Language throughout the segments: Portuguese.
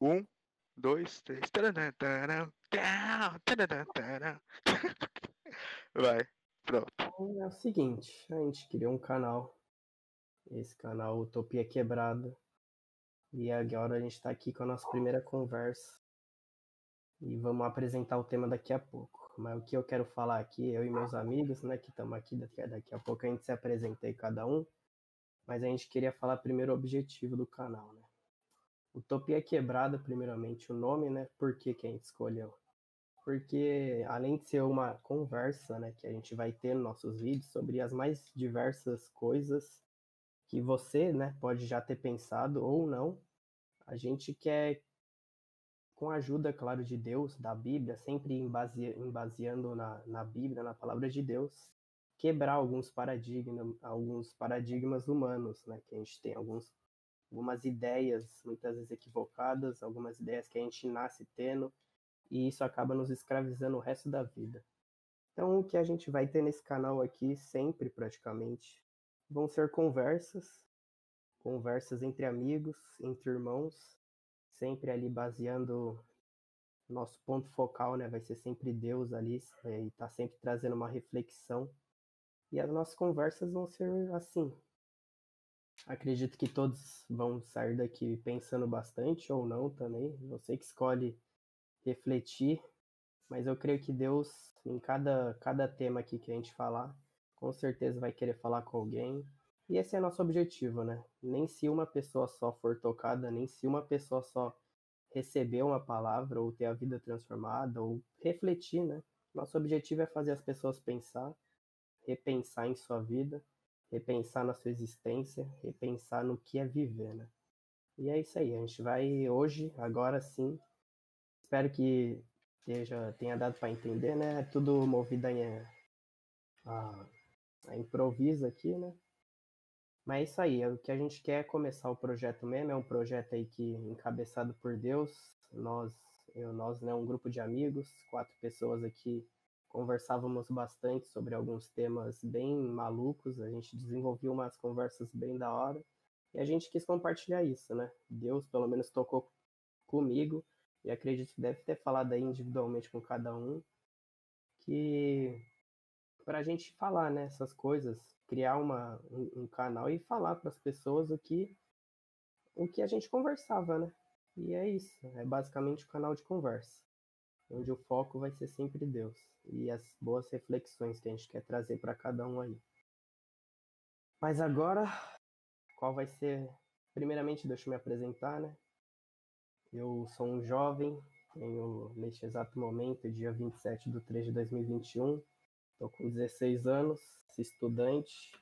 Um, dois, três. Vai, pronto. É o seguinte, a gente criou um canal. Esse canal Utopia Quebrada. E agora a gente está aqui com a nossa primeira conversa. E vamos apresentar o tema daqui a pouco. Mas o que eu quero falar aqui, eu e meus amigos, né, que estamos aqui, daqui a pouco a gente se apresenta aí cada um. Mas a gente queria falar primeiro o objetivo do canal, né? Utopia Quebrada, primeiramente, o nome, né? Por que, que a gente escolheu? Porque além de ser uma conversa, né, que a gente vai ter nos nossos vídeos sobre as mais diversas coisas que você, né, pode já ter pensado ou não, a gente quer com a ajuda, claro, de Deus, da Bíblia, sempre embaseando na, na Bíblia, na palavra de Deus, quebrar alguns paradigmas, alguns paradigmas humanos, né? Que a gente tem alguns, algumas ideias, muitas vezes equivocadas, algumas ideias que a gente nasce tendo, e isso acaba nos escravizando o resto da vida. Então, o que a gente vai ter nesse canal aqui, sempre praticamente, vão ser conversas, conversas entre amigos, entre irmãos, sempre ali baseando nosso ponto focal, né, vai ser sempre Deus ali é, e tá sempre trazendo uma reflexão. E as nossas conversas vão ser assim. Acredito que todos vão sair daqui pensando bastante ou não também. Você que escolhe refletir, mas eu creio que Deus, em cada, cada tema aqui que a gente falar, com certeza vai querer falar com alguém, e esse é nosso objetivo, né? Nem se uma pessoa só for tocada, nem se uma pessoa só receber uma palavra ou ter a vida transformada ou refletir, né? Nosso objetivo é fazer as pessoas pensar, repensar em sua vida, repensar na sua existência, repensar no que é viver, né? E é isso aí, a gente vai hoje, agora sim. Espero que esteja, tenha dado para entender, né? É tudo movido a, a, a improviso aqui, né? Mas é isso aí, o que a gente quer é começar o projeto mesmo, é um projeto aí que encabeçado por Deus, nós, eu, nós, né, um grupo de amigos, quatro pessoas aqui, conversávamos bastante sobre alguns temas bem malucos, a gente desenvolveu umas conversas bem da hora, e a gente quis compartilhar isso, né? Deus pelo menos tocou comigo, e acredito que deve ter falado aí individualmente com cada um, que para a gente falar né, essas coisas, criar uma, um, um canal e falar para as pessoas o que, o que a gente conversava, né? E é isso, é basicamente o canal de conversa, onde o foco vai ser sempre Deus e as boas reflexões que a gente quer trazer para cada um aí. Mas agora, qual vai ser? Primeiramente, deixa eu me apresentar, né? Eu sou um jovem, tenho neste exato momento, dia 27 de 3 de 2021, Estou com 16 anos, estudante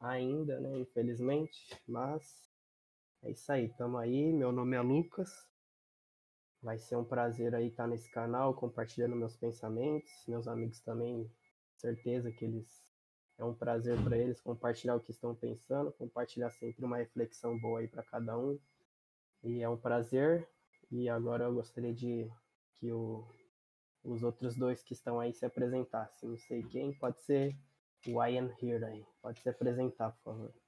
ainda, né? Infelizmente, mas é isso aí, tamo aí. Meu nome é Lucas. Vai ser um prazer aí estar nesse canal, compartilhando meus pensamentos. Meus amigos também, certeza que eles é um prazer para eles compartilhar o que estão pensando, compartilhar sempre uma reflexão boa aí para cada um. E é um prazer. E agora eu gostaria de que o os outros dois que estão aí se apresentassem. Não sei quem, pode ser o Ian Here aí. Pode se apresentar, por favor.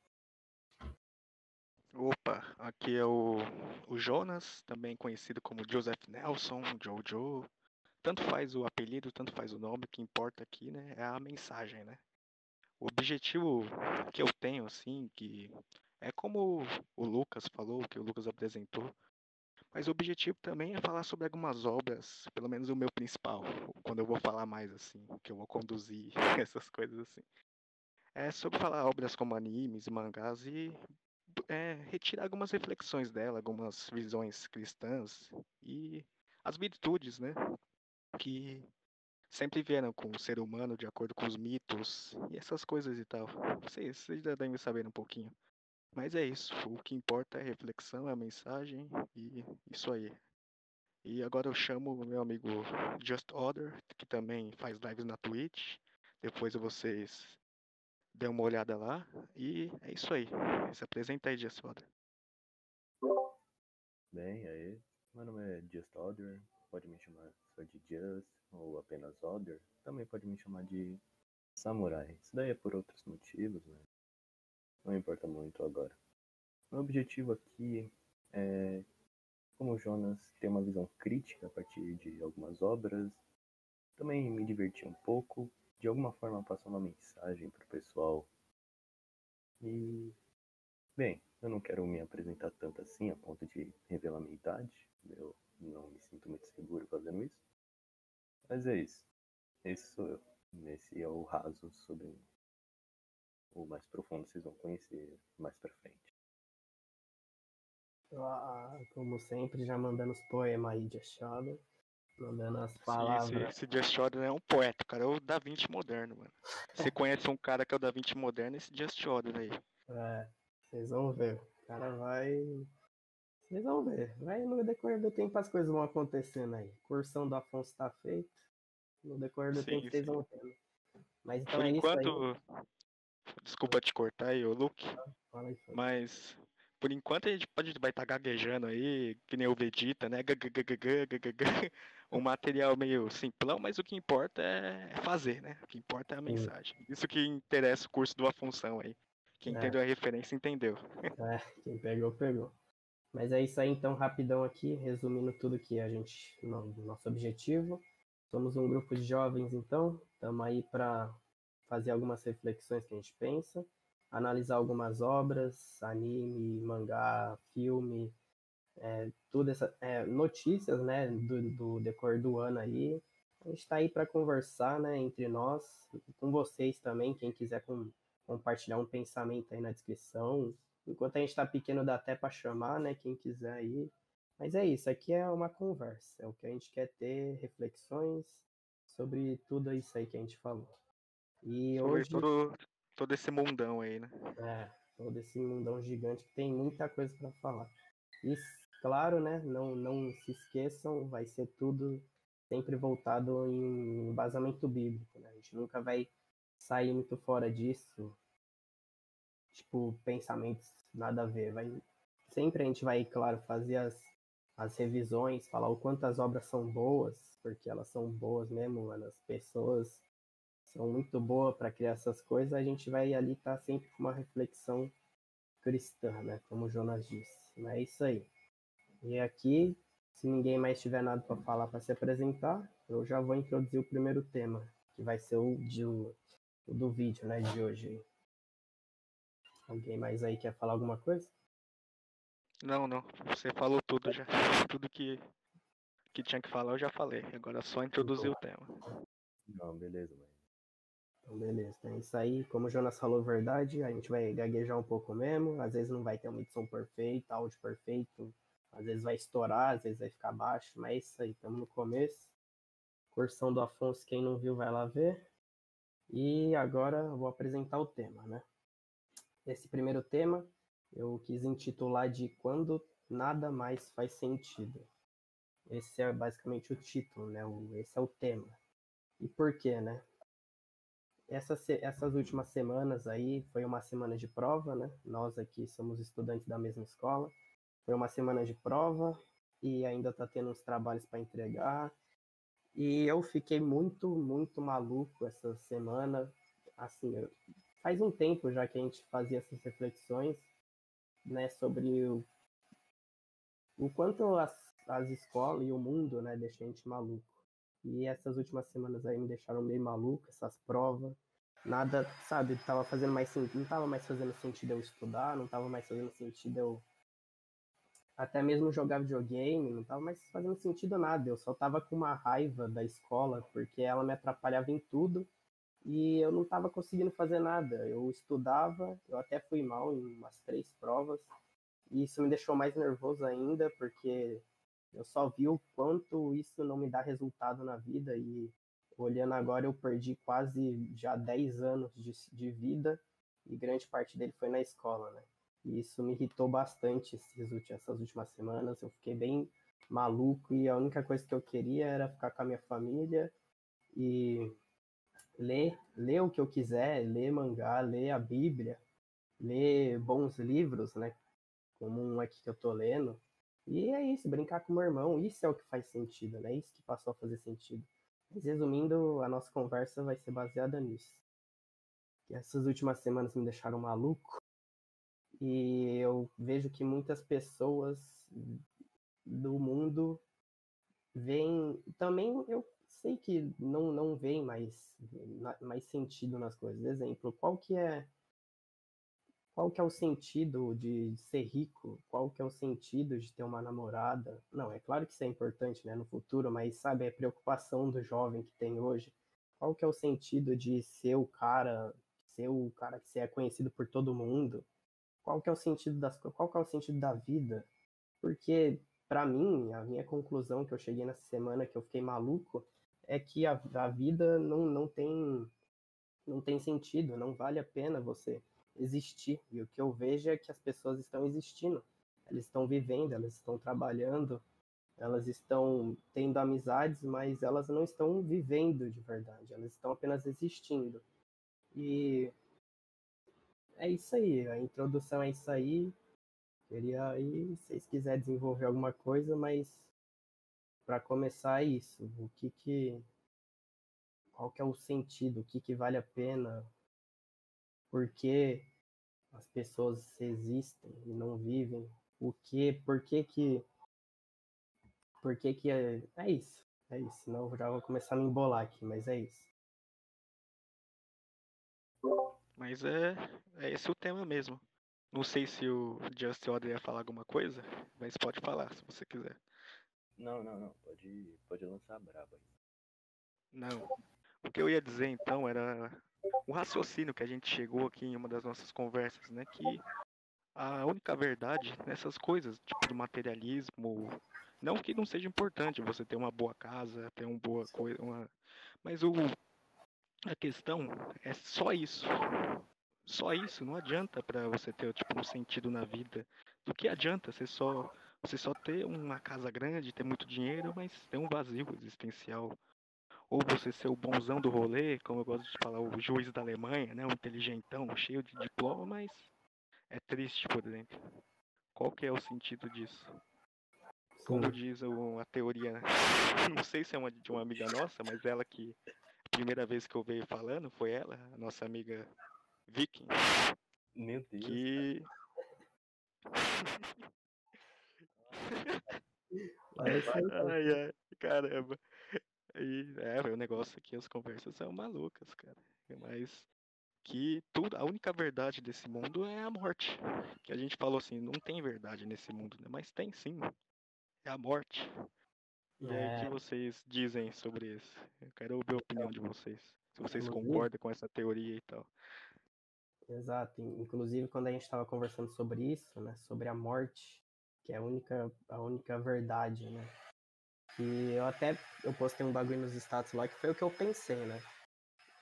Opa, aqui é o, o Jonas, também conhecido como Joseph Nelson, Jojo. Tanto faz o apelido, tanto faz o nome, o que importa aqui, né, é a mensagem, né? O objetivo que eu tenho, assim, que é como o Lucas falou, que o Lucas apresentou, mas o objetivo também é falar sobre algumas obras, pelo menos o meu principal, quando eu vou falar mais assim, que eu vou conduzir essas coisas assim. É sobre falar obras como animes, mangás e é, retirar algumas reflexões dela, algumas visões cristãs e as virtudes, né? Que sempre vieram com o ser humano de acordo com os mitos e essas coisas e tal. Vocês, vocês já devem saber um pouquinho. Mas é isso. O que importa é a reflexão, é a mensagem e isso aí. E agora eu chamo o meu amigo Just Order, que também faz lives na Twitch. Depois vocês dêem uma olhada lá. E é isso aí. Se apresenta aí, Just Order. Bem, aí. Meu nome é Just Order. Pode me chamar só de Just ou apenas Order. Também pode me chamar de Samurai. Isso daí é por outros motivos, né? não importa muito agora. O objetivo aqui é como Jonas tem uma visão crítica a partir de algumas obras, também me diverti um pouco, de alguma forma passar uma mensagem para o pessoal. E, bem, eu não quero me apresentar tanto assim a ponto de revelar minha idade, eu não me sinto muito seguro fazendo isso. Mas é isso. Esse sou eu. Esse é o raso sobre o mais profundo vocês vão conhecer mais pra frente. Ah, como sempre, já mandando os poemas aí de Shadow. Mandando as palavras. Sim, esse, esse Just Order é um poeta, cara. É o Da Vinci moderno, mano. Você conhece um cara que é o Da Vinci moderno, esse Just Order aí. É, vocês vão ver. O cara vai. Vocês vão ver. Vai no decorrer do tempo as coisas vão acontecendo aí. Cursão do Afonso tá feito. No decorrer do Sim, tempo vocês vão tendo. Mas então Por é isso aí. enquanto. Desculpa te cortar aí, ô Luke. Fala aí, fala. Mas por enquanto a gente pode vai estar tá gaguejando aí, que nem o Vegeta, né? Um material meio simplão, mas o que importa é, é fazer, né? O que importa é a mensagem. Isso que interessa o curso do Afunção aí. Quem é. entendeu a referência entendeu. É, quem pegou, pegou. Mas é isso aí então, rapidão aqui, resumindo tudo que a gente. Nosso objetivo. Somos um grupo de jovens, então, estamos aí para fazer algumas reflexões que a gente pensa analisar algumas obras, anime, mangá, filme, é, tudo essa, é, notícias, né, do, do decorrer do ano aí. A gente está aí para conversar, né, entre nós, com vocês também, quem quiser com- compartilhar um pensamento aí na descrição. Enquanto a gente está pequeno, dá até para chamar, né, quem quiser aí. Mas é isso, aqui é uma conversa, é o que a gente quer ter, reflexões sobre tudo isso aí que a gente falou. E Sobre hoje, todo esse mundão aí, né? é, todo esse mundão gigante que tem muita coisa para falar. E, claro, né, não, não se esqueçam, vai ser tudo sempre voltado em embasamento bíblico, né? A gente nunca vai sair muito fora disso, tipo, pensamentos nada a ver. Vai, sempre a gente vai, claro, fazer as, as revisões, falar o quanto as obras são boas, porque elas são boas mesmo, mano. As pessoas são muito boas para criar essas coisas, a gente vai ali estar sempre com uma reflexão cristã, né? Como o Jonas disse. Mas é isso aí. E aqui, se ninguém mais tiver nada para falar para se apresentar, eu já vou introduzir o primeiro tema, que vai ser o, de, o do vídeo, né, de hoje. Alguém mais aí quer falar alguma coisa? Não, não. Você falou tudo já. Tudo que, que tinha que falar eu já falei. Agora é só introduzir o tema. Não, beleza, mano. Então, beleza. Então é isso aí. Como o Jonas falou verdade, a gente vai gaguejar um pouco mesmo. Às vezes não vai ter uma edição perfeita, áudio perfeito. Às vezes vai estourar, às vezes vai ficar baixo. Mas é isso aí. Estamos no começo. Cursão do Afonso, quem não viu vai lá ver. E agora eu vou apresentar o tema, né? Esse primeiro tema eu quis intitular de Quando Nada Mais Faz Sentido. Esse é basicamente o título, né? Esse é o tema. E por quê, né? Essas, se- essas últimas semanas aí foi uma semana de prova, né? Nós aqui somos estudantes da mesma escola. Foi uma semana de prova e ainda tá tendo uns trabalhos para entregar. E eu fiquei muito, muito maluco essa semana. Assim, eu- faz um tempo já que a gente fazia essas reflexões, né, sobre o, o quanto as, as escolas e o mundo, né, deixam a gente maluco. E essas últimas semanas aí me deixaram meio maluco, essas provas. Nada, sabe, tava fazendo mais sentido, não tava mais fazendo sentido eu estudar, não tava mais fazendo sentido eu até mesmo jogar videogame, não tava mais fazendo sentido nada. Eu só tava com uma raiva da escola, porque ela me atrapalhava em tudo e eu não tava conseguindo fazer nada. Eu estudava, eu até fui mal em umas três provas, e isso me deixou mais nervoso ainda, porque eu só vi o quanto isso não me dá resultado na vida e olhando agora eu perdi quase já 10 anos de, de vida e grande parte dele foi na escola, né? E isso me irritou bastante esses essas últimas semanas. Eu fiquei bem maluco e a única coisa que eu queria era ficar com a minha família e ler, ler o que eu quiser, ler mangá, ler a Bíblia, ler bons livros, né? Como um aqui que eu tô lendo. E é isso, brincar com meu irmão, isso é o que faz sentido, né? Isso que passou a fazer sentido. Mas resumindo, a nossa conversa vai ser baseada nisso. Que essas últimas semanas me deixaram maluco. E eu vejo que muitas pessoas do mundo vem também eu sei que não não vem mais mais sentido nas coisas. Exemplo, qual que é qual que é o sentido de ser rico? Qual que é o sentido de ter uma namorada? Não, é claro que isso é importante, né, no futuro, mas sabe, a preocupação do jovem que tem hoje. Qual que é o sentido de ser o cara, ser o cara que é conhecido por todo mundo? Qual que é o sentido das qual que é o sentido da vida? Porque para mim, a minha conclusão que eu cheguei nessa semana que eu fiquei maluco é que a, a vida não, não tem não tem sentido, não vale a pena você existir. E o que eu vejo é que as pessoas estão existindo, elas estão vivendo, elas estão trabalhando, elas estão tendo amizades, mas elas não estão vivendo de verdade, elas estão apenas existindo. E é isso aí, a introdução é isso aí. Queria aí, se vocês quiserem desenvolver alguma coisa, mas para começar é isso. O que que qual que é o sentido, o que que vale a pena, por que as pessoas existem e não vivem, o que, por que que, por que que é, é isso, é isso, senão eu já vou começar a me embolar aqui, mas é isso. Mas é, é esse o tema mesmo. Não sei se o Just Order ia falar alguma coisa, mas pode falar se você quiser. Não, não, não. Pode, pode lançar a braba aí. Não. O que eu ia dizer então era o raciocínio que a gente chegou aqui em uma das nossas conversas, né? Que a única verdade nessas coisas, tipo do materialismo, não que não seja importante você ter uma boa casa, ter uma boa coisa, uma... mas o a questão é só isso. Só isso, não adianta para você ter tipo um sentido na vida. Do que adianta você só você só ter uma casa grande, ter muito dinheiro, mas ter um vazio existencial ou você ser o bonzão do rolê, como eu gosto de falar, o juiz da Alemanha, né, um inteligentão, cheio de diploma, mas é triste por dentro. Qual que é o sentido disso? Como diz a teoria, não sei se é uma de uma amiga nossa, mas ela que a primeira vez que eu veio falando foi ela, a nossa amiga Viking. Meu Deus. Que ai, ai, caramba. E é, o negócio aqui, as conversas são malucas, cara. Mas que tudo, a única verdade desse mundo é a morte. Que a gente falou assim, não tem verdade nesse mundo, né? Mas tem sim. É a morte. E é. aí, o que vocês dizem sobre isso? Eu quero ouvir a opinião de vocês. Se vocês concordam com essa teoria e tal. Exato. Inclusive, quando a gente estava conversando sobre isso, né? Sobre a morte, que é a única, a única verdade, né? Que eu até eu postei um bagulho nos status lá que foi o que eu pensei, né?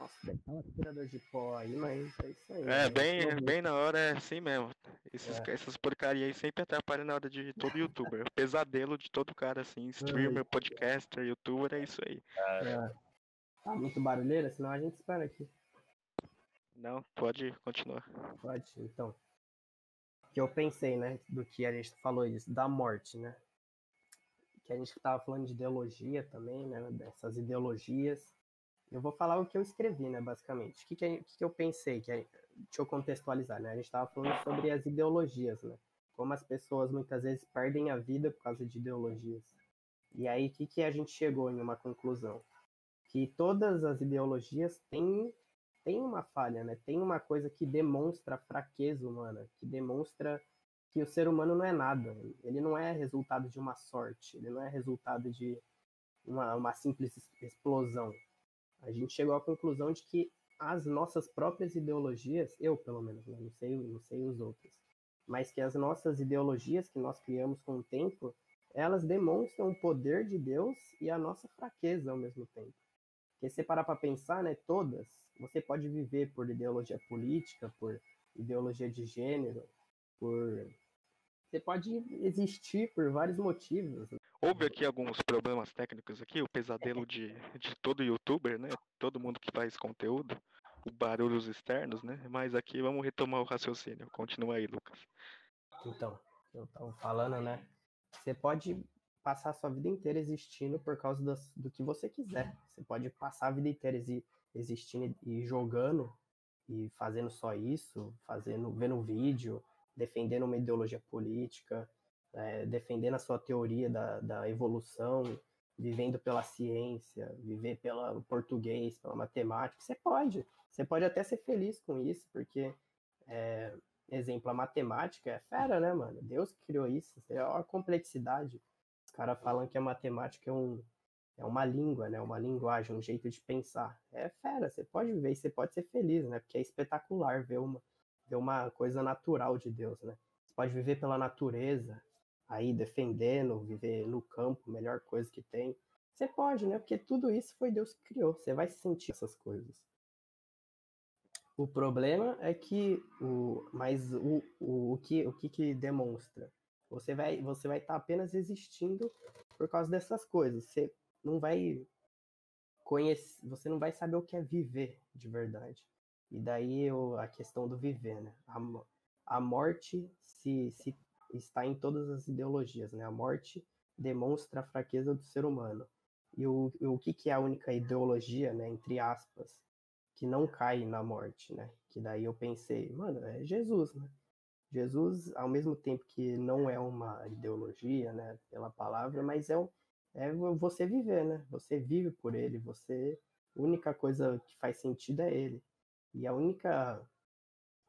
Nossa, deve estar um aspirador de pó aí, mas é isso aí. É, né? bem, bem na hora é assim mesmo. Esses, é. Essas porcarias aí sempre atrapalham na hora de todo youtuber. o pesadelo de todo cara, assim, streamer, podcaster, youtuber, é isso aí. É. Tá muito barulheira, senão a gente espera aqui. Não, pode continuar. Pode, então. Que eu pensei, né, do que a gente falou isso, da morte, né? Que a gente estava falando de ideologia também, né? Dessas ideologias. Eu vou falar o que eu escrevi, né? Basicamente. O que, que, que eu pensei? Que deixa eu contextualizar, né? A gente estava falando sobre as ideologias, né? Como as pessoas muitas vezes perdem a vida por causa de ideologias. E aí, o que, que a gente chegou em uma conclusão? Que todas as ideologias têm, têm uma falha, né? Tem uma coisa que demonstra fraqueza humana, que demonstra que o ser humano não é nada. Ele não é resultado de uma sorte, ele não é resultado de uma, uma simples explosão. A gente chegou à conclusão de que as nossas próprias ideologias, eu pelo menos, né? não sei, não sei os outros, mas que as nossas ideologias que nós criamos com o tempo, elas demonstram o poder de Deus e a nossa fraqueza ao mesmo tempo. Porque se parar para pensar, né, todas, você pode viver por ideologia política, por ideologia de gênero, por você pode existir por vários motivos. Né? Houve aqui alguns problemas técnicos aqui, o pesadelo de, de todo youtuber, né? Todo mundo que faz conteúdo, o barulhos externos, né? Mas aqui vamos retomar o raciocínio. Continua aí, Lucas. Então, eu estava falando, né? Você pode passar a sua vida inteira existindo por causa do, do que você quiser. Você pode passar a vida inteira existindo e jogando e fazendo só isso, fazendo, vendo vídeo, defendendo uma ideologia política, é, defendendo a sua teoria da, da evolução, vivendo pela ciência, viver pelo português, pela matemática, você pode. Você pode até ser feliz com isso, porque, é, exemplo, a matemática é fera, né, mano? Deus criou isso, é a complexidade. Os caras falam que a matemática é, um, é uma língua, né? Uma linguagem, um jeito de pensar. É fera, você pode viver você pode ser feliz, né? Porque é espetacular ver uma, ver uma coisa natural de Deus, né? Você pode viver pela natureza, aí defendendo, viver no campo, melhor coisa que tem. Você pode, né? Porque tudo isso foi Deus que criou. Você vai sentir essas coisas. O problema é que o, mas o, o, o que o que, que demonstra? Você vai você vai estar tá apenas existindo por causa dessas coisas. Você não vai conhecer, você não vai saber o que é viver de verdade. E daí eu, a questão do viver, né? A, a morte se, se está em todas as ideologias, né? A morte demonstra a fraqueza do ser humano. E o, o que, que é a única ideologia, né, entre aspas, que não cai na morte, né? Que daí eu pensei, mano, é Jesus, né? Jesus, ao mesmo tempo que não é uma ideologia, né, pela palavra, mas é, é você viver, né? Você vive por ele, você a única coisa que faz sentido é ele. E a única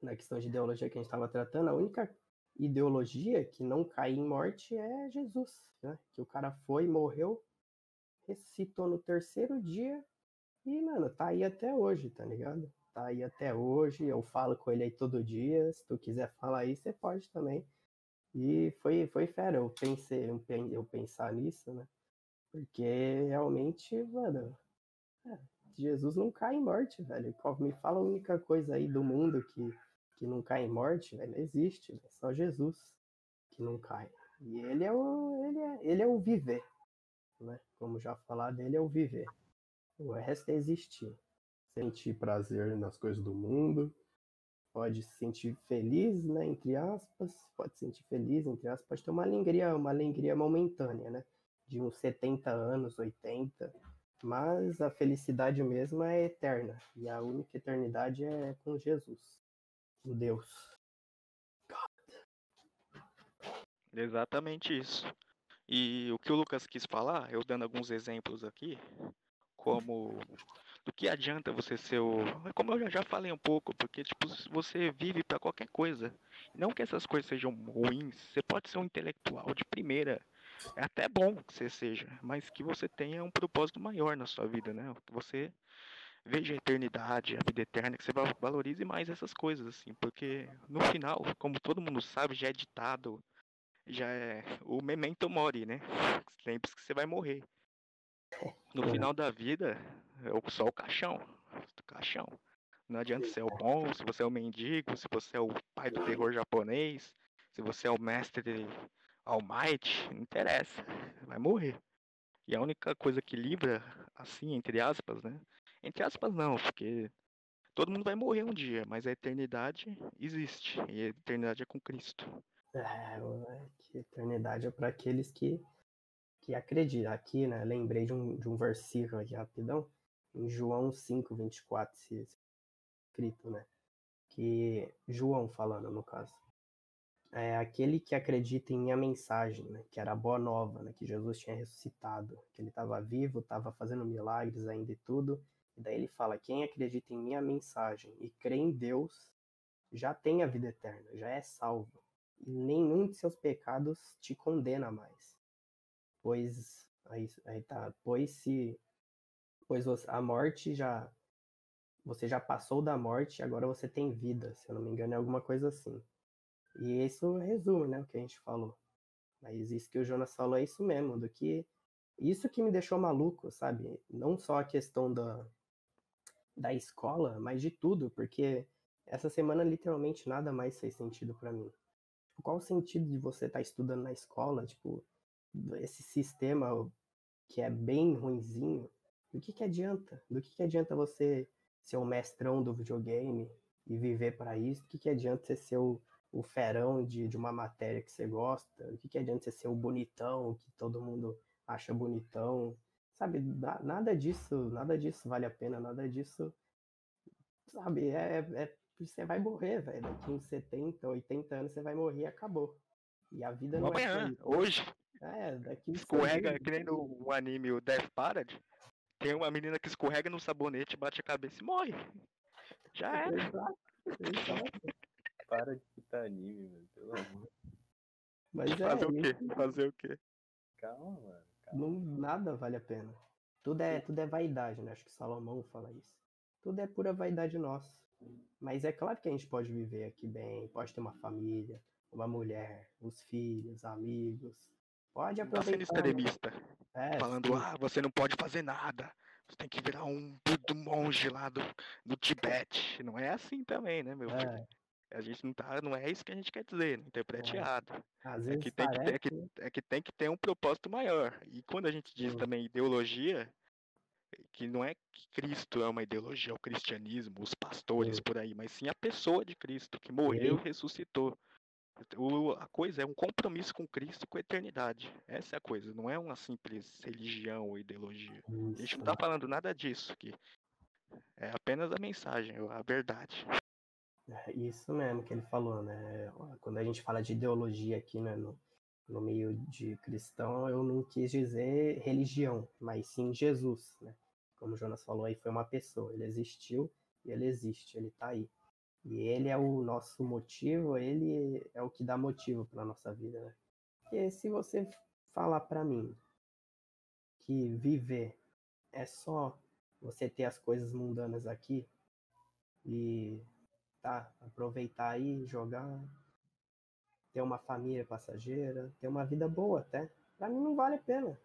na questão de ideologia que a gente estava tratando, a única ideologia que não cai em morte é Jesus, né? Que o cara foi, morreu, ressuscitou no terceiro dia e, mano, tá aí até hoje, tá ligado? Tá aí até hoje, eu falo com ele aí todo dia, se tu quiser falar aí, você pode também. E foi, foi fera, eu pensei, eu pensar nisso, né? Porque realmente, mano, é, Jesus não cai em morte, velho. Me fala a única coisa aí do mundo que que não cai em morte, velho, existe, é só Jesus que não cai. E ele é o, ele é, ele é o viver, né? Como já falado, ele é o viver. O resto é existir. Sentir prazer nas coisas do mundo, pode se sentir feliz, né, entre aspas, pode se sentir feliz, entre aspas, pode ter uma alegria, uma alegria momentânea, né, de uns 70 anos, 80, mas a felicidade mesmo é eterna, e a única eternidade é com Jesus o Deus. Exatamente isso. E o que o Lucas quis falar, eu dando alguns exemplos aqui, como do que adianta você ser o. Como eu já falei um pouco, porque tipo, você vive para qualquer coisa. Não que essas coisas sejam ruins, você pode ser um intelectual de primeira. É até bom que você seja, mas que você tenha um propósito maior na sua vida, né? Que você veja a eternidade, a vida eterna, que você valorize mais essas coisas, assim, porque no final, como todo mundo sabe, já é ditado, já é o memento mori, né? Lembre-se que você vai morrer. No final da vida, é só o caixão, o caixão. Não adianta ser o bom, se você é o mendigo, se você é o pai do terror japonês, se você é o mestre All Might, não interessa, vai morrer. E a única coisa que livra, assim, entre aspas, né, entre aspas, não, porque todo mundo vai morrer um dia, mas a eternidade existe. E a eternidade é com Cristo. É, que eternidade é para aqueles que, que acreditam. Aqui, né? Lembrei de um, de um versículo aqui rapidão. Em João 5, 24, escrito, né? Que João falando, no caso. É aquele que acredita em minha mensagem, né? Que era a boa nova, né? Que Jesus tinha ressuscitado, que ele estava vivo, estava fazendo milagres ainda e tudo e daí ele fala: quem acredita em minha mensagem e crê em Deus já tem a vida eterna, já é salvo. E nenhum de seus pecados te condena mais. Pois aí, aí tá, pois se pois a morte já você já passou da morte, agora você tem vida, se eu não me engano, é alguma coisa assim. E isso resume, né, o que a gente falou. Mas isso que o Jonas falou é isso mesmo, do que isso que me deixou maluco, sabe? Não só a questão da da escola, mas de tudo, porque essa semana literalmente nada mais fez sentido para mim. Tipo, qual o sentido de você estar tá estudando na escola, tipo, esse sistema que é bem ruinzinho? Do que que adianta? Do que que adianta você ser o mestrão do videogame e viver para isso? Do que que adianta você ser o, o ferão de, de uma matéria que você gosta? Do que que adianta você ser o bonitão que todo mundo acha bonitão? Sabe, nada disso, nada disso vale a pena, nada disso, sabe, é, é você vai morrer, velho. Daqui uns 70, 80 anos você vai morrer e acabou. E a vida não é Amanhã, isso. hoje, É, daqui uns escorrega, que nem no anime o Death Parade. Tem uma menina que escorrega no sabonete, bate a cabeça e morre. Já era. Exato, exato. Para de citar anime, mano. Pelo amor. Mas é, Fazer o quê? Fazer o quê? Calma, mano. Calma. não, nada vale a pena. Tudo é, tudo é vaidade, né? Acho que Salomão fala isso. Tudo é pura vaidade nossa. Mas é claro que a gente pode viver aqui bem, pode ter uma família, uma mulher, os filhos, amigos. Pode Tá aproveitar. sendo né? extremista. É, falando, sim. ah, você não pode fazer nada. Você tem que virar um puto monge lá do, do Tibete. Não é assim também, né, meu filho? A gente não tá. Não é isso que a gente quer dizer, não interprete É. errado. É que, tem que, ter, é, que, né? é que tem que ter um propósito maior. E quando a gente diz também ideologia, que não é que Cristo é uma ideologia, o cristianismo, os pastores por aí, mas sim a pessoa de Cristo, que morreu e ressuscitou. O- a coisa é um compromisso com Cristo com a eternidade. Essa é a coisa, não é uma simples religião ou ideologia. A gente Isso, não tá falando nada disso aqui. É apenas a mensagem, a verdade. É isso mesmo que ele falou, né? Quando a gente fala de ideologia aqui, né, no, no meio de cristão, eu não quis dizer religião, mas sim Jesus, né? Como o Jonas falou aí, foi uma pessoa, ele existiu e ele existe, ele tá aí. E ele é o nosso motivo, ele é o que dá motivo para nossa vida, né? Porque se você falar para mim que viver é só você ter as coisas mundanas aqui e tá, aproveitar aí, jogar, ter uma família passageira, ter uma vida boa até. Pra mim não vale a pena.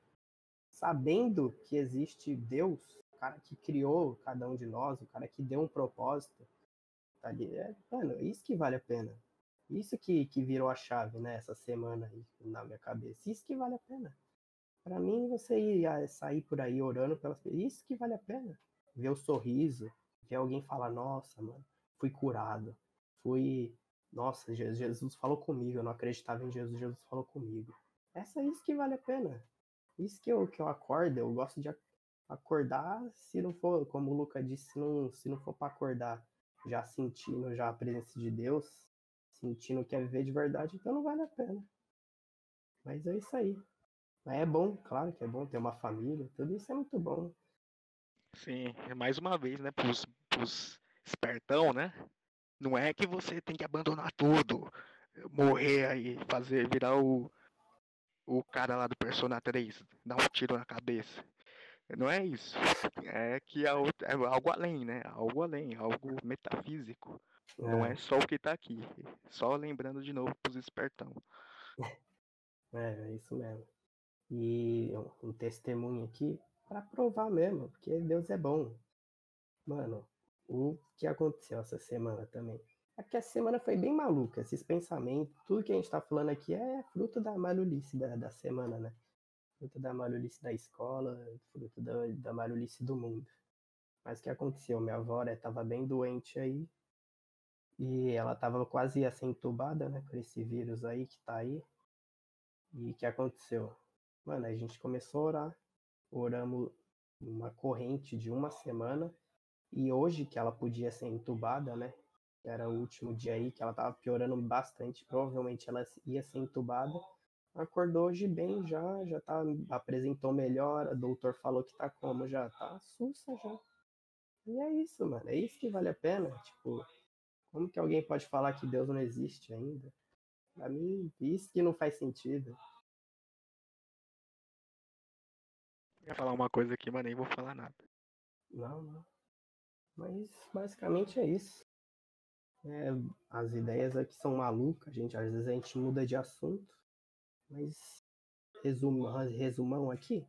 Sabendo que existe Deus, o cara que criou cada um de nós, o cara que deu um propósito, tá ali, é, mano, isso que vale a pena. Isso que, que virou a chave, né, essa semana aí na minha cabeça. Isso que vale a pena. Pra mim, você ir ah, sair por aí orando pelas pessoas, isso que vale a pena. Ver o sorriso, ver alguém falar, nossa, mano, fui curado. Fui. Nossa, Je- Jesus falou comigo. Eu não acreditava em Jesus, Jesus falou comigo. Essa é isso que vale a pena. Isso que eu, que eu acordo, eu gosto de ac- acordar, se não for, como o Luca disse, se não, se não for para acordar já sentindo já a presença de Deus, sentindo que é viver de verdade, então não vale a pena. Mas é isso aí. Mas é bom, claro que é bom ter uma família, tudo isso é muito bom. Sim, mais uma vez, né, pros, pros espertão, né? Não é que você tem que abandonar tudo, morrer aí, fazer, virar o, o cara lá do Persona 3, dar um tiro na cabeça. Não é isso. É que é, é algo além, né? Algo além, algo metafísico. Não é só o que tá aqui. Só lembrando de novo pros espertão. É, é isso mesmo. E um- um testemunho aqui para provar mesmo, porque Deus é bom. Mano, o que aconteceu essa semana também? É que a semana foi bem maluca, esses pensamentos, tudo que a gente tá falando aqui é fruto da malulice da, da semana, né? Fruto da malulice da escola, fruto da, da malulice do mundo. Mas o que aconteceu? Minha avó né, tava bem doente aí, e ela tava quase ser entubada, né, por esse vírus aí que tá aí. E o que aconteceu? Mano, a gente começou a orar. Oramos uma corrente de uma semana. E hoje que ela podia ser entubada, né? Era o último dia aí que ela tava piorando bastante. Provavelmente ela ia ser entubada. Acordou hoje bem já, já tá, apresentou melhora. O doutor falou que tá como? Já tá sussa já. E é isso, mano. É isso que vale a pena. Tipo, como que alguém pode falar que Deus não existe ainda? Pra mim, isso que não faz sentido. Eu ia falar uma coisa aqui, mas nem vou falar nada. Não, não. Mas basicamente é isso. É, as ideias aqui são malucas, gente. Às vezes a gente muda de assunto. Mas resuma, resumão aqui.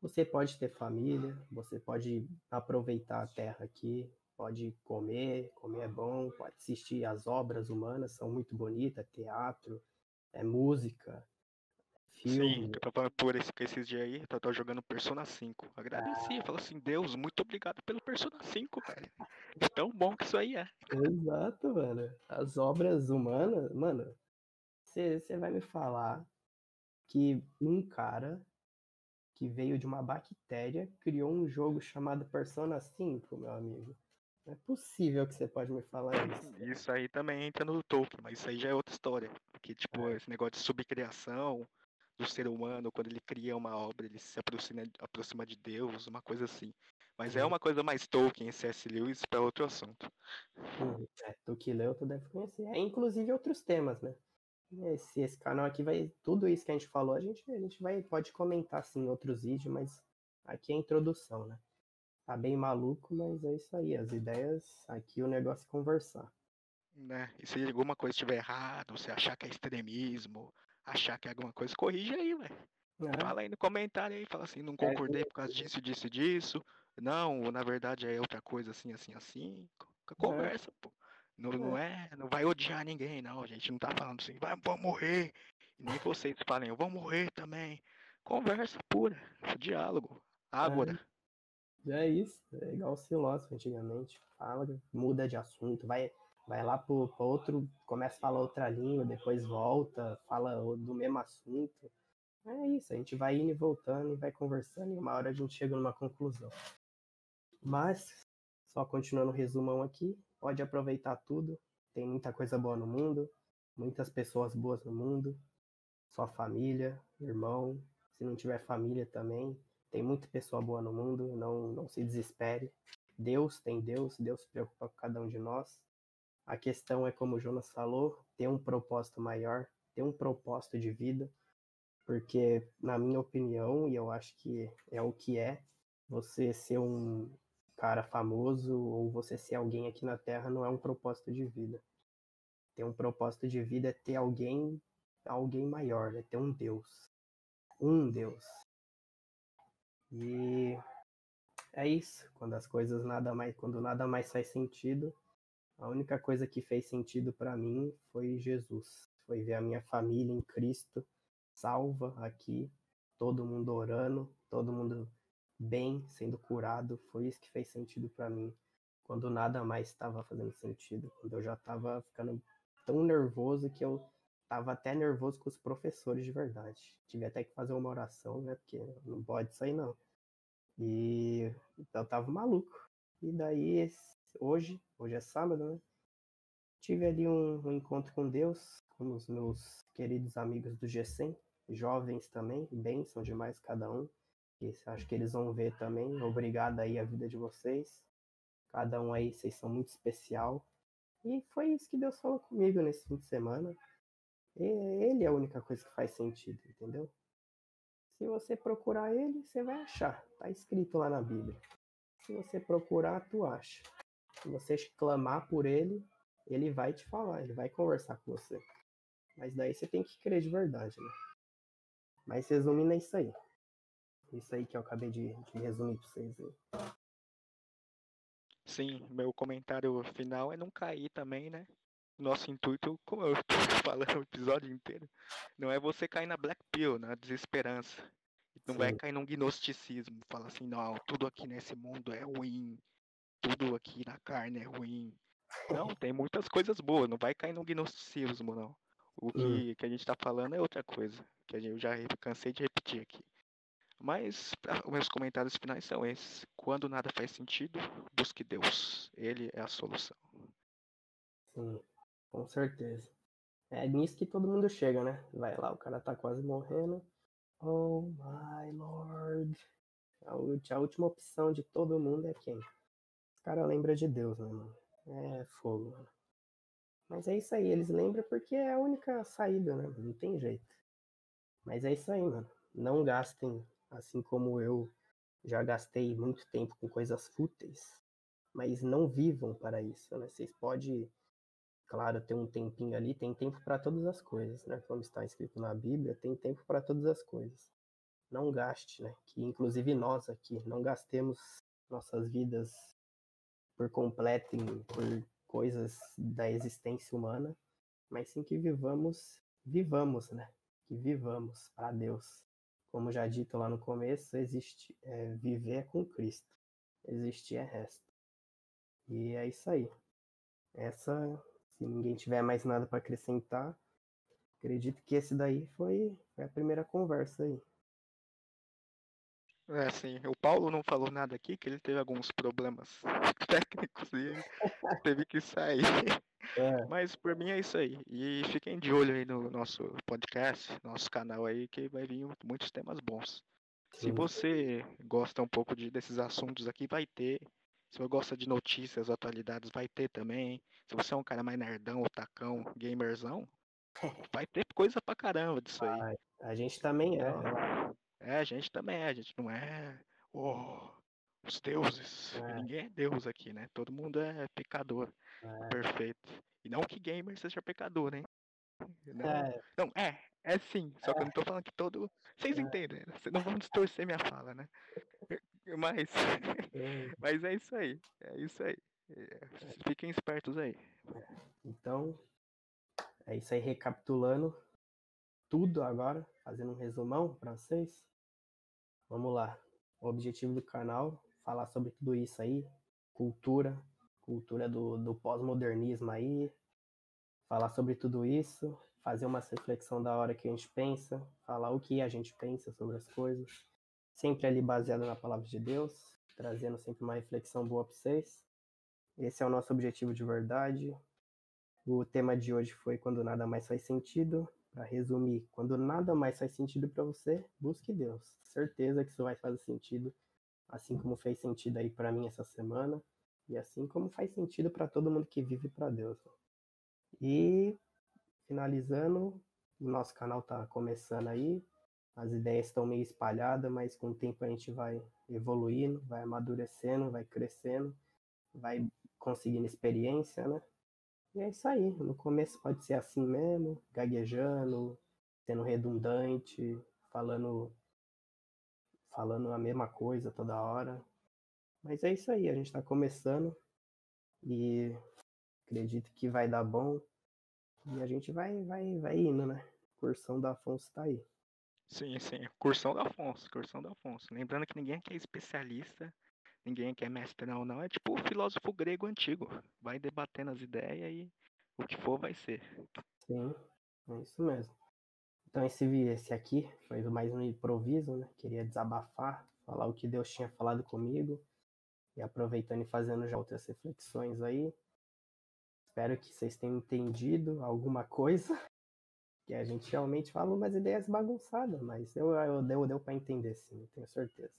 Você pode ter família, você pode aproveitar a terra aqui, pode comer, comer é bom, pode assistir as obras humanas, são muito bonitas, teatro, é música, filme. Sim, eu tava por esse, esses dias aí, eu tava jogando Persona 5. Agradeci, Ah. falou assim, Deus, muito obrigado pelo Persona 5, velho. De tão bom que isso aí é. Exato, mano. As obras humanas, mano, você vai me falar que um cara que veio de uma bactéria criou um jogo chamado Persona 5, meu amigo. Não é possível que você pode me falar isso. Isso aí também entra no Tolkien, mas isso aí já é outra história. Porque, tipo, É. esse negócio de subcriação do ser humano, quando ele cria uma obra, ele se aproxima, aproxima de Deus, uma coisa assim. Mas é Uhum. uma coisa mais Tolkien, C.S. Lewis, para outro assunto. Uhum. É, tu que leu, tu deve conhecer. É, inclusive outros temas, né? Esse, esse canal aqui vai. Tudo isso que a gente falou, a gente, a gente vai, pode comentar assim em outros vídeos, mas aqui é a introdução, né? Tá bem maluco, mas é isso aí. As ideias, aqui o negócio é conversar. Né? E se alguma coisa estiver errado, você achar que é extremismo, achar que é alguma coisa, corrige aí, velho. É, Fala aí no comentário aí, fala assim, não concordei por causa disso, disso disso. Não, na verdade é outra coisa assim, assim, assim. Co- Conversa, pô. Não, não é, não vai odiar ninguém, não. A gente não tá falando assim, vai, vou morrer. E nem vocês falem, eu vou morrer também. Conversa pura, diálogo. Ágora. é isso. É igual os filósofos antigamente. Fala, muda de assunto, vai, vai lá pro outro, começa a falar outra língua, depois volta, fala do mesmo assunto. É isso, a gente vai indo e voltando e vai conversando e uma hora a gente chega numa conclusão. Mas, só continuando o resumão aqui, pode aproveitar tudo. Tem muita coisa boa no mundo, muitas pessoas boas no mundo, sua família, irmão. Se não tiver família também, tem muita pessoa boa no mundo, não, não se desespere. Deus tem Deus, Deus se preocupa com cada um de nós. A questão é, como o Jonas falou, ter um propósito maior, ter um propósito de vida, porque, na minha opinião, e eu acho que é o que é, você ser um cara famoso ou você ser alguém aqui na Terra não é um propósito de vida. Ter um propósito de vida é ter alguém, alguém maior, é ter um Deus. Um Deus. E é isso. Quando as coisas nada mais, quando nada mais faz sentido, a única coisa que fez sentido para mim foi Jesus. Foi ver a minha família em Cristo salva aqui, todo mundo orando, todo mundo bem, sendo curado. Foi isso que fez sentido para mim. Quando nada mais estava fazendo sentido, quando eu já estava ficando tão nervoso que eu tava até nervoso com os professores de verdade. Tive até que fazer uma oração, né? Porque não pode aí não. E eu tava maluco. E daí, hoje, hoje é sábado, né? Tive ali um, um encontro com Deus, com os meus queridos amigos do G100, jovens também, bênção demais cada um. E acho que eles vão ver também. Obrigado aí a vida de vocês. Cada um aí, vocês são muito especial. E foi isso que Deus falou comigo nesse fim de semana. E Ele é a única coisa que faz sentido, entendeu? Se você procurar ele, você vai achar. Tá escrito lá na Bíblia. Se você procurar, tu acha. Se você clamar por ele, ele vai te falar, ele vai conversar com você. Mas daí você tem que crer de verdade, né? Mas resumindo é isso aí. Isso aí que eu acabei de, de resumir pra vocês aí. Sim, meu comentário final é não cair também, né? Nosso intuito, como eu tô falando o episódio inteiro, não é você cair na black pill, na desesperança. Não vai Sim. cair num gnosticismo, fala assim, não, tudo aqui nesse mundo é ruim, tudo aqui na carne é ruim. Não, tem muitas coisas boas, não vai cair num gnosticismo, não. O que, que a gente tá falando é outra coisa, que eu já cansei de repetir aqui. Mas pra- os meus comentários finais são esses. Quando nada faz sentido, busque Deus. Ele é a solução. Sim, com certeza. É nisso que todo mundo chega, né? Vai lá, o cara tá quase morrendo. Oh my lord. A última opção de todo mundo é quem? Os caras lembram de Deus, né, mano? É fogo, mano. Mas é isso aí, eles lembram porque é a única saída, né? Não tem jeito. Mas é isso aí, mano. Não gastem, assim como eu já gastei muito tempo com coisas fúteis. Mas não vivam para isso, né? Vocês podem claro, ter um tempinho ali, tem tempo para todas as coisas, né? Como está escrito na Bíblia, tem tempo para todas as coisas. Não gaste, né? Que inclusive nós aqui não gastemos nossas vidas por completo por coisas da existência humana, mas sim que vivamos, vivamos, né? Que vivamos para Deus. Como já dito lá no começo, existe é, viver é com Cristo, existir é resto. E é isso aí. Essa se ninguém tiver mais nada para acrescentar, acredito que esse daí foi, foi a primeira conversa aí. É assim, o Paulo não falou nada aqui, que ele teve alguns problemas técnicos e teve que sair. É, Mas por mim é isso aí. E fiquem de olho aí no nosso podcast, nosso canal aí, que vai vir muitos temas bons. Se sim. você gosta um pouco de, desses assuntos aqui, vai ter. Se você gosta de notícias, atualidades, vai ter também. Se você é um cara mais nerdão, otacão, gamerzão, vai ter coisa pra caramba disso aí. Vai. A gente também é. Então, é, a gente também é, a gente não é oh, os deuses. É. Ninguém é deus aqui, né? Todo mundo é pecador, É, perfeito. E não que gamer seja pecador, hein? Não, é, não, é, é sim. Só que eu não tô falando que todo. Vocês É. entendem, né? Vocês não vão distorcer minha fala, né? Mas, é. mas é isso aí. É isso aí. É, Fiquem espertos aí. Então, é isso aí, recapitulando tudo agora, fazendo um resumão para vocês. Vamos lá. O objetivo do canal, falar sobre tudo isso aí, cultura, cultura do, do pós-modernismo aí, falar sobre tudo isso, fazer uma reflexão da hora que a gente pensa, falar o que a gente pensa sobre as coisas, sempre ali baseado na palavra de Deus, trazendo sempre uma reflexão boa para vocês. Esse é o nosso objetivo de verdade. O tema de hoje foi quando nada mais faz sentido. Para resumir, quando nada mais faz sentido para você, busque Deus. Certeza que isso vai fazer sentido, assim como fez sentido aí para mim essa semana e assim como faz sentido para todo mundo que vive para Deus. E finalizando, o nosso canal tá começando aí. As ideias estão meio espalhadas, mas com o tempo a gente vai evoluindo, vai amadurecendo, vai crescendo, vai conseguindo experiência, né? E é isso aí. No começo pode ser assim mesmo, gaguejando, sendo redundante, falando falando a mesma coisa toda hora. Mas é isso aí, a gente está começando e acredito que vai dar bom. E a gente vai vai vai indo, né? Cursão da Afonso tá aí. Sim, sim. Cursão da Afonso, cursão da Afonso. Lembrando que ninguém aqui é especialista, ninguém aqui é mestre não, não. É tipo o filósofo grego antigo. Vai debatendo as ideias e o que for vai ser. Sim, é isso mesmo. Então esse, esse aqui foi mais um improviso, né? Queria desabafar, falar o que Deus tinha falado comigo e aproveitando e fazendo já outras reflexões aí. Espero que vocês tenham entendido alguma coisa. Que a gente realmente fala umas ideias bagunçadas, mas eu, eu deu, deu para entender sim, eu tenho certeza.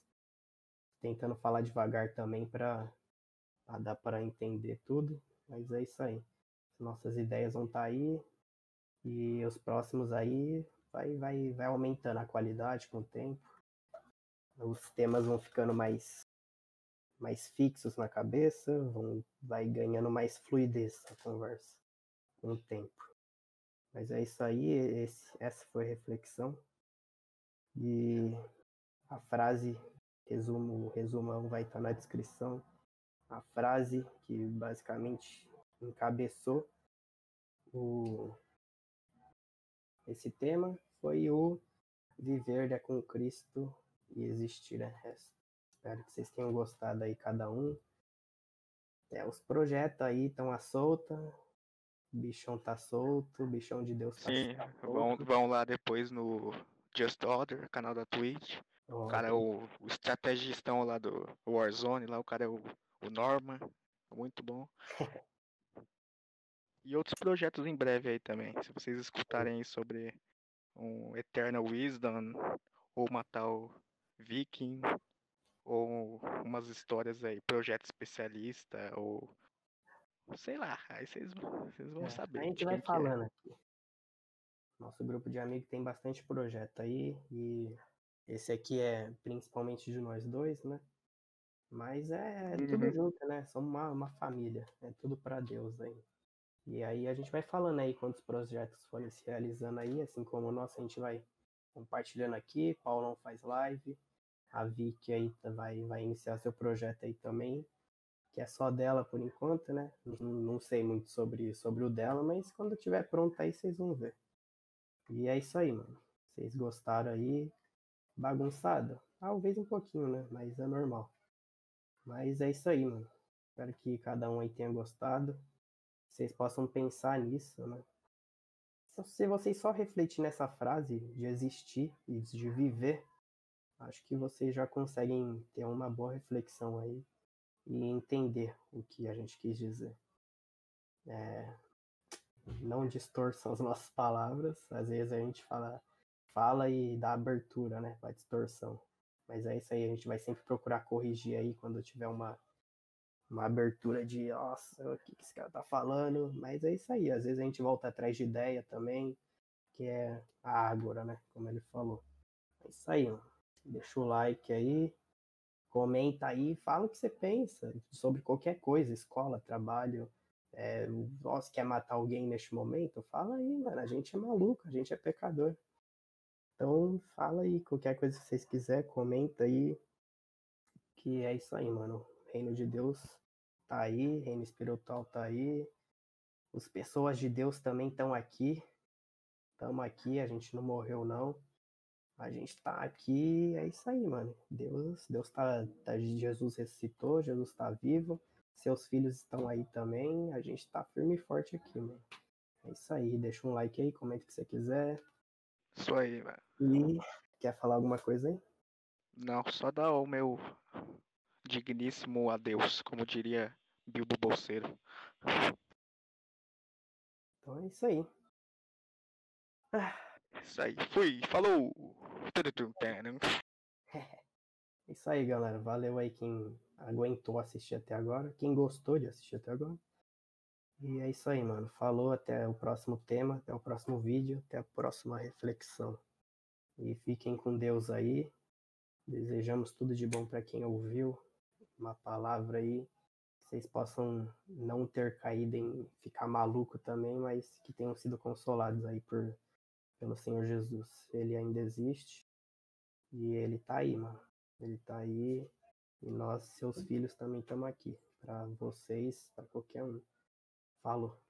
Tentando falar devagar também para dar para entender tudo, mas é isso aí. Nossas ideias vão estar aí e os próximos aí vai, vai, vai aumentando a qualidade com o tempo. Os temas vão ficando mais mais fixos na cabeça, vão vai ganhando mais fluidez a conversa com o tempo. Mas é isso aí, esse, essa foi a reflexão. E a frase, resumo, o resumão vai estar na descrição. A frase que basicamente encabeçou o, esse tema foi o viver é com Cristo e existir é resto. Espero que vocês tenham gostado aí cada um. É, os projetos aí estão à solta. O bichão tá solto, o bichão de Deus tá, Sim, tá vão, solto. vão lá depois no Just Order, canal da Twitch. O cara é o, o estrategistão lá do Warzone, lá o cara é o, o Norman, muito bom. E outros projetos em breve aí também. Se vocês escutarem sobre um Eternal Wisdom, ou uma tal Viking, ou umas histórias aí, projeto especialista, ou sei lá, aí vocês, vocês vão É, saber. A gente vai é. falando aqui. Nosso grupo de amigos tem bastante projeto aí e esse aqui é principalmente de nós dois, né? Mas é tudo Uhum. junto, né? Somos uma, uma família, é tudo pra Deus aí. E aí a gente vai falando aí quantos projetos forem se realizando aí, assim como o nosso, a gente vai compartilhando aqui. Paulão faz live, a Vicky aí tá- vai, vai iniciar seu projeto aí também, que é só dela por enquanto, né? Não, não sei muito sobre, sobre o dela, mas quando tiver pronto aí vocês vão ver. E é isso aí, mano. Vocês gostaram aí? Bagunçado? Talvez um pouquinho, né? Mas é normal. Mas é isso aí, mano. Espero que cada um aí tenha gostado. Vocês possam pensar nisso, né? Se vocês só refletir nessa frase de existir e de viver, acho acho que vocês já conseguem ter uma boa reflexão aí e entender o que a gente quis dizer. É, não distorçam as nossas palavras, às vezes a gente fala, fala e dá abertura, né, para distorção. Mas é isso aí, a gente vai sempre procurar corrigir aí quando tiver uma, uma abertura de, nossa, o que, que esse cara tá falando? Mas é isso aí, às vezes a gente volta atrás de ideia também, que é a Ágora, né, como ele falou. É isso aí. Deixa o like aí, comenta aí, fala o que você pensa sobre qualquer coisa, escola, trabalho, é, nossa, quer matar alguém neste momento? Fala aí, mano, a gente é maluco, a gente é pecador. Então fala aí, qualquer coisa que vocês quiserem, comenta aí. Que é isso aí, mano. Reino de Deus tá aí, reino espiritual tá aí. As pessoas de Deus também estão aqui. Estamos aqui, a gente não morreu não. A gente tá aqui, é isso aí, mano. Deus, Deus tá, tá Jesus ressuscitou, Jesus tá vivo. Seus filhos estão aí também. A gente tá firme e forte aqui, mano. É isso aí. Deixa um like aí, comenta o que você quiser. Isso aí, mano. E quer falar alguma coisa aí? Não, só dá o meu digníssimo adeus, como diria Bilbo Bolseiro. Então é isso aí. Ah. Isso aí. Fui, falou! É isso aí, galera. Valeu aí quem aguentou assistir até agora, quem gostou de assistir até agora. E é isso aí, mano. Falou, até o próximo tema, até o próximo vídeo, até a próxima reflexão. E fiquem com Deus aí. Desejamos tudo de bom para quem ouviu. Uma palavra aí vocês possam não ter caído em ficar maluco também, mas que tenham sido consolados aí por pelo Senhor Jesus. Ele ainda existe e ele tá aí, mano. Ele tá aí e nós, seus filhos, também estamos aqui para vocês, para qualquer um. Falou.